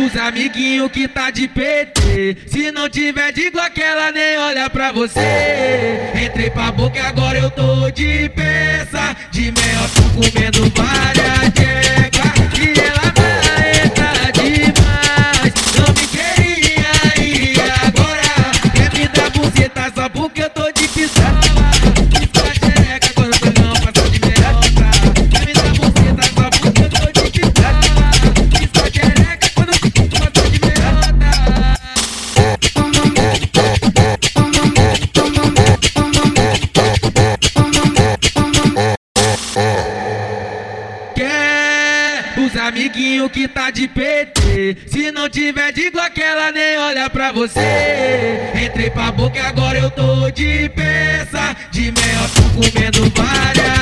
os amiguinhos que tá de PT. Se não tiver de aquela nem olha pra você. Entrei pra boca agora eu tô de peça. De mel, tô comendo várias amiguinhos que tá de PT. Se não tiver de aquela nem olha pra você. Entrei pra boca agora eu tô de peça. De mel, tô comendo várias.